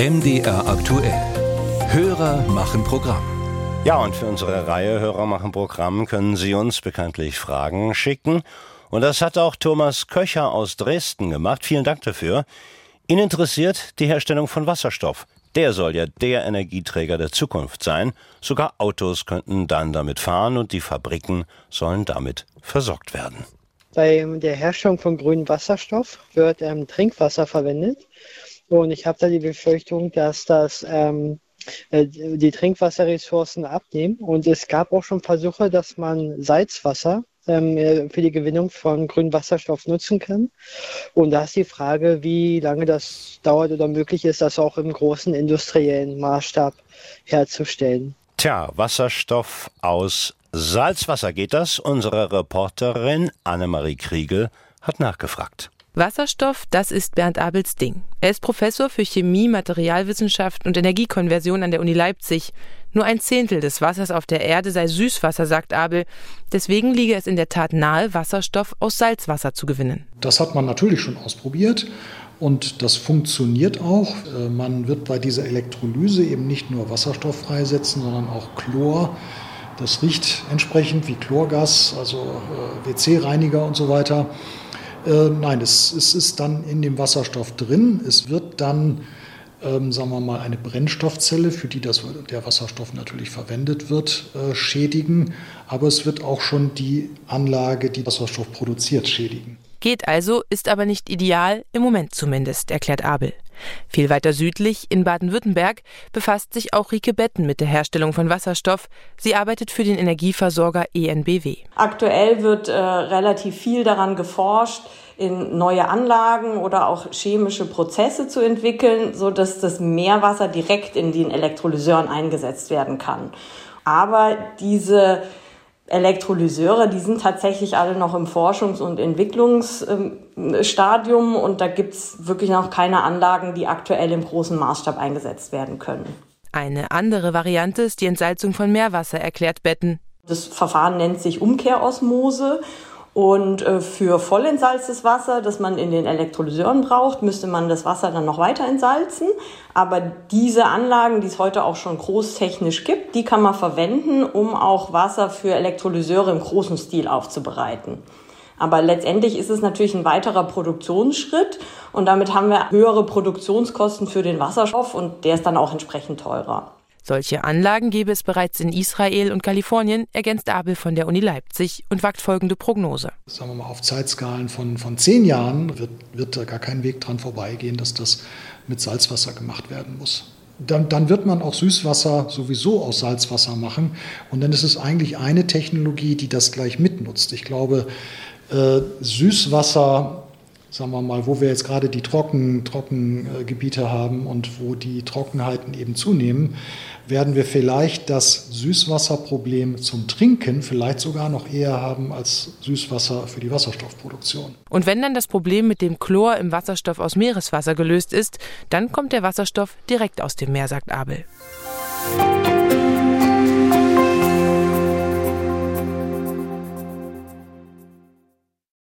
MDR aktuell. Hörer machen Programm. Ja, und für unsere Reihe Hörer machen Programm können Sie uns bekanntlich Fragen schicken. Und das hat auch Thomas Köcher aus Dresden gemacht. Vielen Dank dafür. Ihn interessiert die Herstellung von Wasserstoff. Der soll ja der Energieträger der Zukunft sein. Sogar Autos könnten dann damit fahren und die Fabriken sollen damit versorgt werden. Bei der Herstellung von grünem Wasserstoff wird ähm, Trinkwasser verwendet. Und ich habe da die Befürchtung, dass das ähm, äh, die Trinkwasserressourcen abnehmen. Und es gab auch schon Versuche, dass man Salzwasser ähm, äh, für die Gewinnung von grünem Wasserstoff nutzen kann. Und da ist die Frage, wie lange das dauert oder möglich ist, das auch im großen industriellen Maßstab herzustellen. Tja, Wasserstoff aus Salzwasser geht das? Unsere Reporterin Annemarie Kriegel hat nachgefragt. Wasserstoff, das ist Bernd Abels Ding. Er ist Professor für Chemie, Materialwissenschaft und Energiekonversion an der Uni Leipzig. Nur ein Zehntel des Wassers auf der Erde sei Süßwasser, sagt Abel. Deswegen liege es in der Tat nahe, Wasserstoff aus Salzwasser zu gewinnen. Das hat man natürlich schon ausprobiert. Und das funktioniert auch. Äh, man wird bei dieser Elektrolyse eben nicht nur Wasserstoff freisetzen, sondern auch Chlor. Das riecht entsprechend wie Chlorgas, also äh, WC-Reiniger und so weiter. Äh, nein, es, es, ist dann in dem Wasserstoff drin. Es wird dann, ähm, sagen wir mal, eine Brennstoffzelle, für die das, der Wasserstoff natürlich verwendet wird, äh, schädigen. Aber es wird auch schon die Anlage, die Wasserstoff produziert, schädigen. Geht also, ist aber nicht ideal, im Moment zumindest, erklärt Abel. Viel weiter südlich, in Baden-Württemberg, befasst sich auch Rike Betten mit der Herstellung von Wasserstoff. Sie arbeitet für den Energieversorger ENBW. Aktuell wird äh, relativ viel daran geforscht, in neue Anlagen oder auch chemische Prozesse zu entwickeln, so dass das Meerwasser direkt in den Elektrolyseuren eingesetzt werden kann. Aber diese Elektrolyseure, die sind tatsächlich alle noch im Forschungs- und Entwicklungsstadium und da gibt's wirklich noch keine Anlagen, die aktuell im großen Maßstab eingesetzt werden können. Eine andere Variante ist die Entsalzung von Meerwasser, erklärt Betten. Das Verfahren nennt sich Umkehrosmose und äh, für vollentsalztes Wasser, das man in den Elektrolyseuren braucht, müsste man das Wasser dann noch weiter entsalzen. Aber diese Anlagen, die es heute auch schon großtechnisch gibt, die kann man verwenden, um auch Wasser für Elektrolyseure im großen Stil aufzubereiten. Aber letztendlich ist es natürlich ein weiterer Produktionsschritt und damit haben wir höhere Produktionskosten für den Wasserstoff und der ist dann auch entsprechend teurer. Solche Anlagen gäbe es bereits in Israel und Kalifornien, ergänzt Abel von der Uni Leipzig und wagt folgende Prognose. Sagen wir mal, auf Zeitskalen von, von zehn Jahren wird, wird da gar kein Weg dran vorbeigehen, dass das mit Salzwasser gemacht werden muss. Dann, dann, wird man auch Süßwasser sowieso aus Salzwasser machen. Und dann ist es eigentlich eine Technologie, die das gleich mitnutzt. Ich glaube, äh, Süßwasser sagen wir mal, wo wir jetzt gerade die Trocken, Trockengebiete haben und wo die Trockenheiten eben zunehmen, werden wir vielleicht das Süßwasserproblem zum Trinken vielleicht sogar noch eher haben als Süßwasser für die Wasserstoffproduktion. Und wenn dann das Problem mit dem Chlor im Wasserstoff aus Meereswasser gelöst ist, dann kommt der Wasserstoff direkt aus dem Meer, sagt Abel.